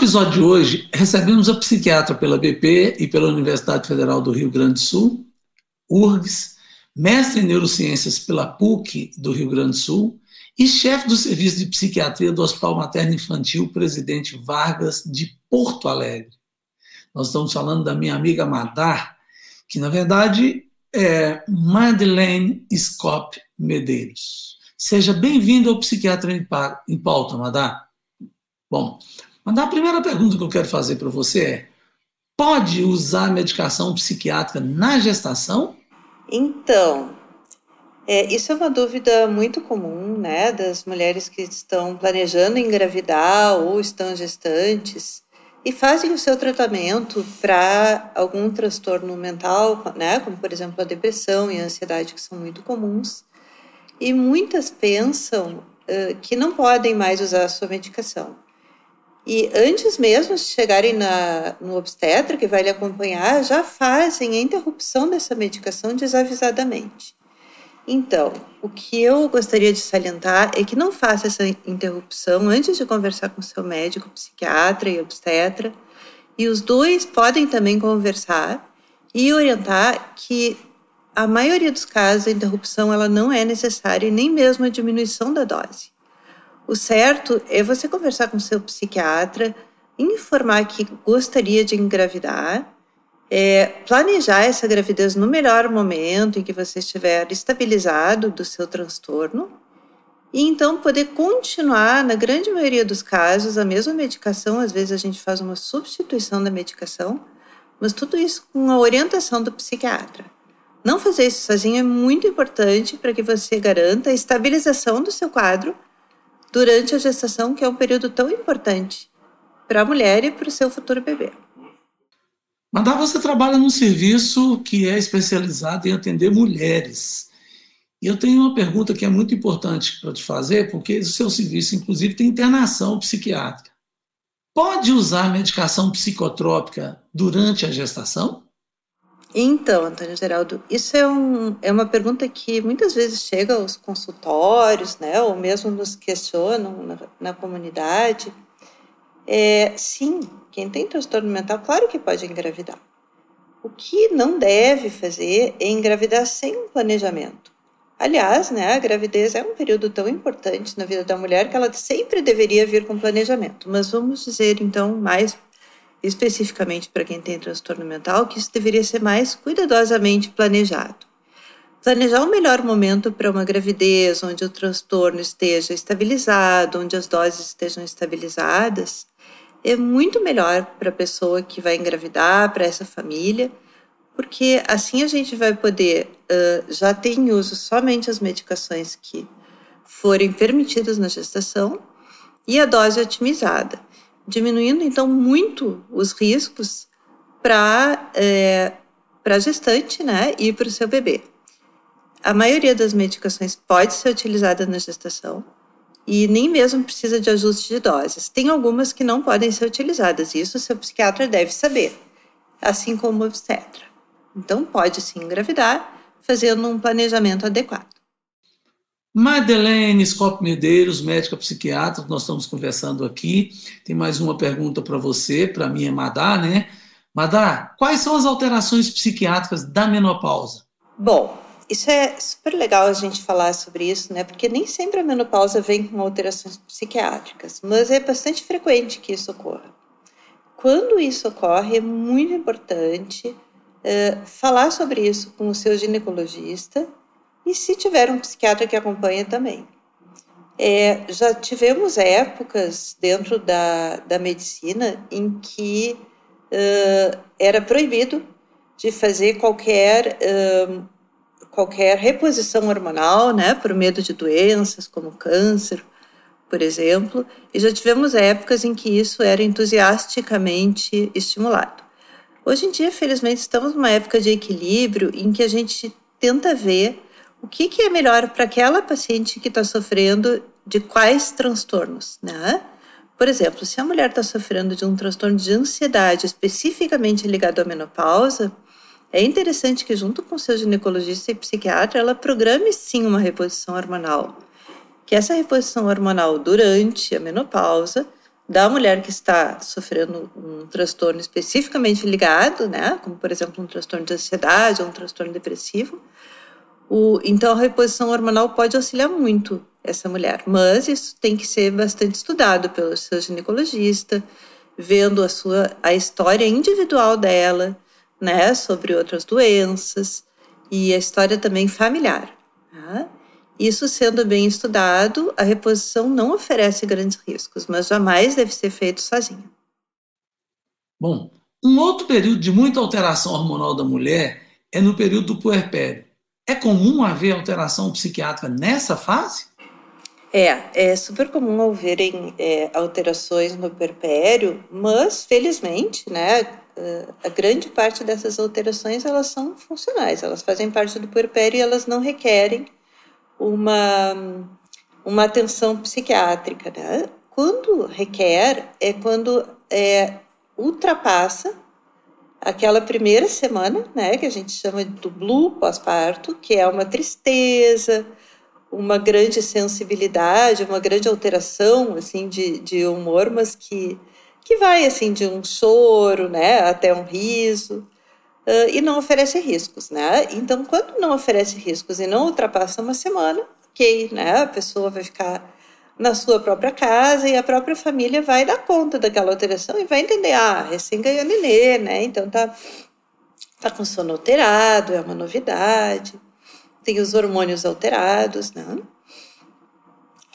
Episódio de hoje, recebemos a psiquiatra pela BP e pela Universidade Federal do Rio Grande do Sul, URGS, mestre em neurociências pela PUC do Rio Grande do Sul e chefe do serviço de psiquiatria do Hospital Materno Infantil Presidente Vargas de Porto Alegre. Nós estamos falando da minha amiga Madar, que na verdade é Madeleine Scott Medeiros. Seja bem-vindo ao Psiquiatra em Pauta, Madar. Bom, Madar, a primeira pergunta que eu quero fazer para você é: pode usar medicação psiquiátrica na gestação? Então, é, isso é uma dúvida muito comum, né, das mulheres que estão planejando engravidar ou estão gestantes e fazem o seu tratamento para algum transtorno mental, né, como por exemplo a depressão e a ansiedade, que são muito comuns. E muitas pensam uh, que não podem mais usar a sua medicação. E antes mesmo de chegarem na, no obstetra, que vai lhe acompanhar, já fazem a interrupção dessa medicação desavisadamente. Então, o que eu gostaria de salientar é que não faça essa interrupção antes de conversar com seu médico, psiquiatra e obstetra. E os dois podem também conversar e orientar que a maioria dos casos a interrupção ela não é necessária e nem mesmo a diminuição da dose. O certo é você conversar com seu psiquiatra, informar que gostaria de engravidar, é, planejar essa gravidez no melhor momento em que você estiver estabilizado do seu transtorno e então poder continuar, na grande maioria dos casos, a mesma medicação. Às vezes a gente faz uma substituição da medicação, mas tudo isso com a orientação do psiquiatra. Não fazer isso sozinho é muito importante para que você garanta a estabilização do seu quadro durante a gestação, que é um período tão importante para a mulher e para o seu futuro bebê. Mandar você trabalha num serviço que é especializado em atender mulheres. E eu tenho uma pergunta que é muito importante para te fazer, porque o seu serviço, inclusive, tem internação psiquiátrica. Pode usar medicação psicotrópica durante a gestação? Então, Antônio Geraldo, isso é, um, é uma pergunta que muitas vezes chega aos consultórios, né, ou mesmo nos questionam na, na comunidade. É, sim, quem tem transtorno mental, claro que pode engravidar. O que não deve fazer é engravidar sem um planejamento. Aliás, né, a gravidez é um período tão importante na vida da mulher que ela sempre deveria vir com planejamento. Mas vamos dizer então mais especificamente para quem tem transtorno mental, que isso deveria ser mais cuidadosamente planejado. Planejar o melhor momento para uma gravidez, onde o transtorno esteja estabilizado, onde as doses estejam estabilizadas, é muito melhor para a pessoa que vai engravidar, para essa família, porque assim a gente vai poder uh, já ter em uso somente as medicações que forem permitidas na gestação e a dose otimizada diminuindo então muito os riscos para é, para gestante, né, e para o seu bebê. A maioria das medicações pode ser utilizada na gestação e nem mesmo precisa de ajuste de doses. Tem algumas que não podem ser utilizadas, isso o seu psiquiatra deve saber, assim como o obstetra. Então, pode sim engravidar, fazendo um planejamento adequado. Madeleine Scott Medeiros, médica psiquiatra, nós estamos conversando aqui. Tem mais uma pergunta para você, para mim é Madá, né? Madá, quais são as alterações psiquiátricas da menopausa? Bom, isso é super legal a gente falar sobre isso, né? Porque nem sempre a menopausa vem com alterações psiquiátricas, mas é bastante frequente que isso ocorra. Quando isso ocorre, é muito importante uh, falar sobre isso com o seu ginecologista e se tiver um psiquiatra que acompanha também. É, já tivemos épocas dentro da, da medicina em que uh, era proibido de fazer qualquer uh, qualquer reposição hormonal, né, por medo de doenças como câncer, por exemplo, e já tivemos épocas em que isso era entusiasticamente estimulado. Hoje em dia, felizmente, estamos numa época de equilíbrio em que a gente tenta ver o que, que é melhor para aquela paciente que está sofrendo de quais transtornos, né? Por exemplo, se a mulher está sofrendo de um transtorno de ansiedade especificamente ligado à menopausa, é interessante que, junto com seu ginecologista e psiquiatra, ela programe sim uma reposição hormonal. Que essa reposição hormonal durante a menopausa da mulher que está sofrendo um transtorno especificamente ligado, né, como por exemplo um transtorno de ansiedade ou um transtorno depressivo, o, então a reposição hormonal pode auxiliar muito essa mulher, mas isso tem que ser bastante estudado pelo seu ginecologista, vendo a sua a história individual dela, né, sobre outras doenças e a história também familiar. Tá? Isso sendo bem estudado, a reposição não oferece grandes riscos, mas jamais deve ser feito sozinha. Bom, um outro período de muita alteração hormonal da mulher é no período do puerpério. É comum haver alteração psiquiátrica nessa fase? É, é super comum haverem é, alterações no puerpério, mas felizmente, né, a grande parte dessas alterações elas são funcionais, elas fazem parte do puerpério e elas não requerem uma, uma atenção psiquiátrica. Né? Quando requer, é quando é, ultrapassa aquela primeira semana, né, que a gente chama do blue pós-parto, que é uma tristeza, uma grande sensibilidade, uma grande alteração assim de, de humor, mas que que vai assim de um choro, né, até um riso, uh, e não oferece riscos, né? Então, quando não oferece riscos e não ultrapassa uma semana, ok, né? A pessoa vai ficar na sua própria casa e a própria família vai dar conta daquela alteração e vai entender, ah, recém ganhou nenê, né? Então tá, tá com sono alterado, é uma novidade, tem os hormônios alterados, né?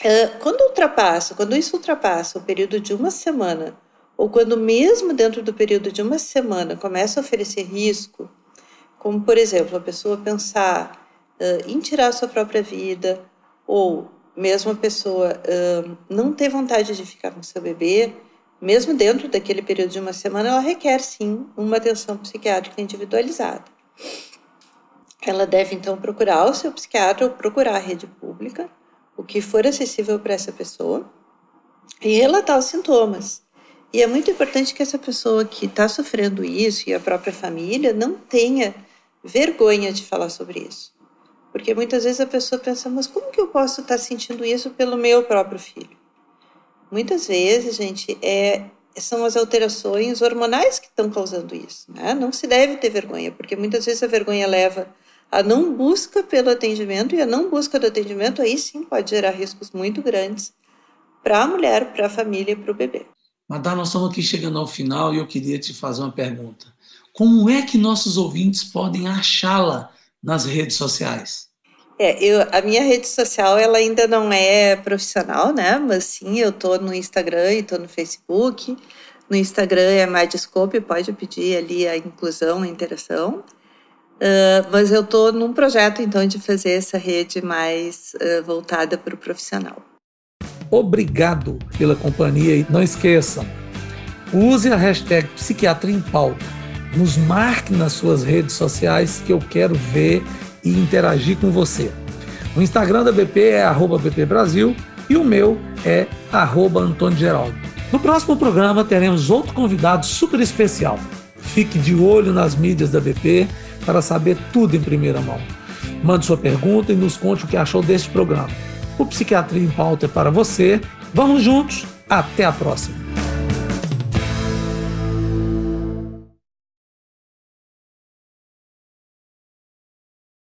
Uh, quando ultrapassa, quando isso ultrapassa o período de uma semana, ou quando mesmo dentro do período de uma semana começa a oferecer risco, como por exemplo a pessoa pensar uh, em tirar a sua própria vida, ou mesmo a pessoa uh, não ter vontade de ficar com seu bebê, mesmo dentro daquele período de uma semana, ela requer sim uma atenção psiquiátrica individualizada. Ela deve então procurar o seu psiquiatra ou procurar a rede pública, o que for acessível para essa pessoa, e relatar os sintomas. E é muito importante que essa pessoa que está sofrendo isso e a própria família não tenha vergonha de falar sobre isso. Porque muitas vezes a pessoa pensa, mas como que eu posso estar sentindo isso pelo meu próprio filho? Muitas vezes, gente, é, são as alterações hormonais que estão causando isso. Né? Não se deve ter vergonha, porque muitas vezes a vergonha leva a não busca pelo atendimento e a não busca do atendimento aí sim pode gerar riscos muito grandes para a mulher, para a família para o bebê. Madá, nós estamos aqui chegando ao final e eu queria te fazer uma pergunta. Como é que nossos ouvintes podem achá-la nas redes sociais? É, eu, a minha rede social ela ainda não é profissional, né? Mas sim, eu tô no Instagram e tô no Facebook. No Instagram é Madiscope, pode pedir ali a inclusão, a interação. Uh, mas eu tô num projeto então de fazer essa rede mais uh, voltada para o profissional. Obrigado pela companhia e não esqueçam, use a hashtag Psiquiatria em Pauta. Nos marque nas suas redes sociais que eu quero ver e interagir com você. O Instagram da BP é arroba BP Brasil e o meu é arroba Antônio Geraldo. No próximo programa teremos outro convidado super especial. Fique de olho nas mídias da BP para saber tudo em primeira mão. Mande sua pergunta e nos conte o que achou deste programa. O Psiquiatria em Pauta é para você. Vamos juntos. Até a próxima.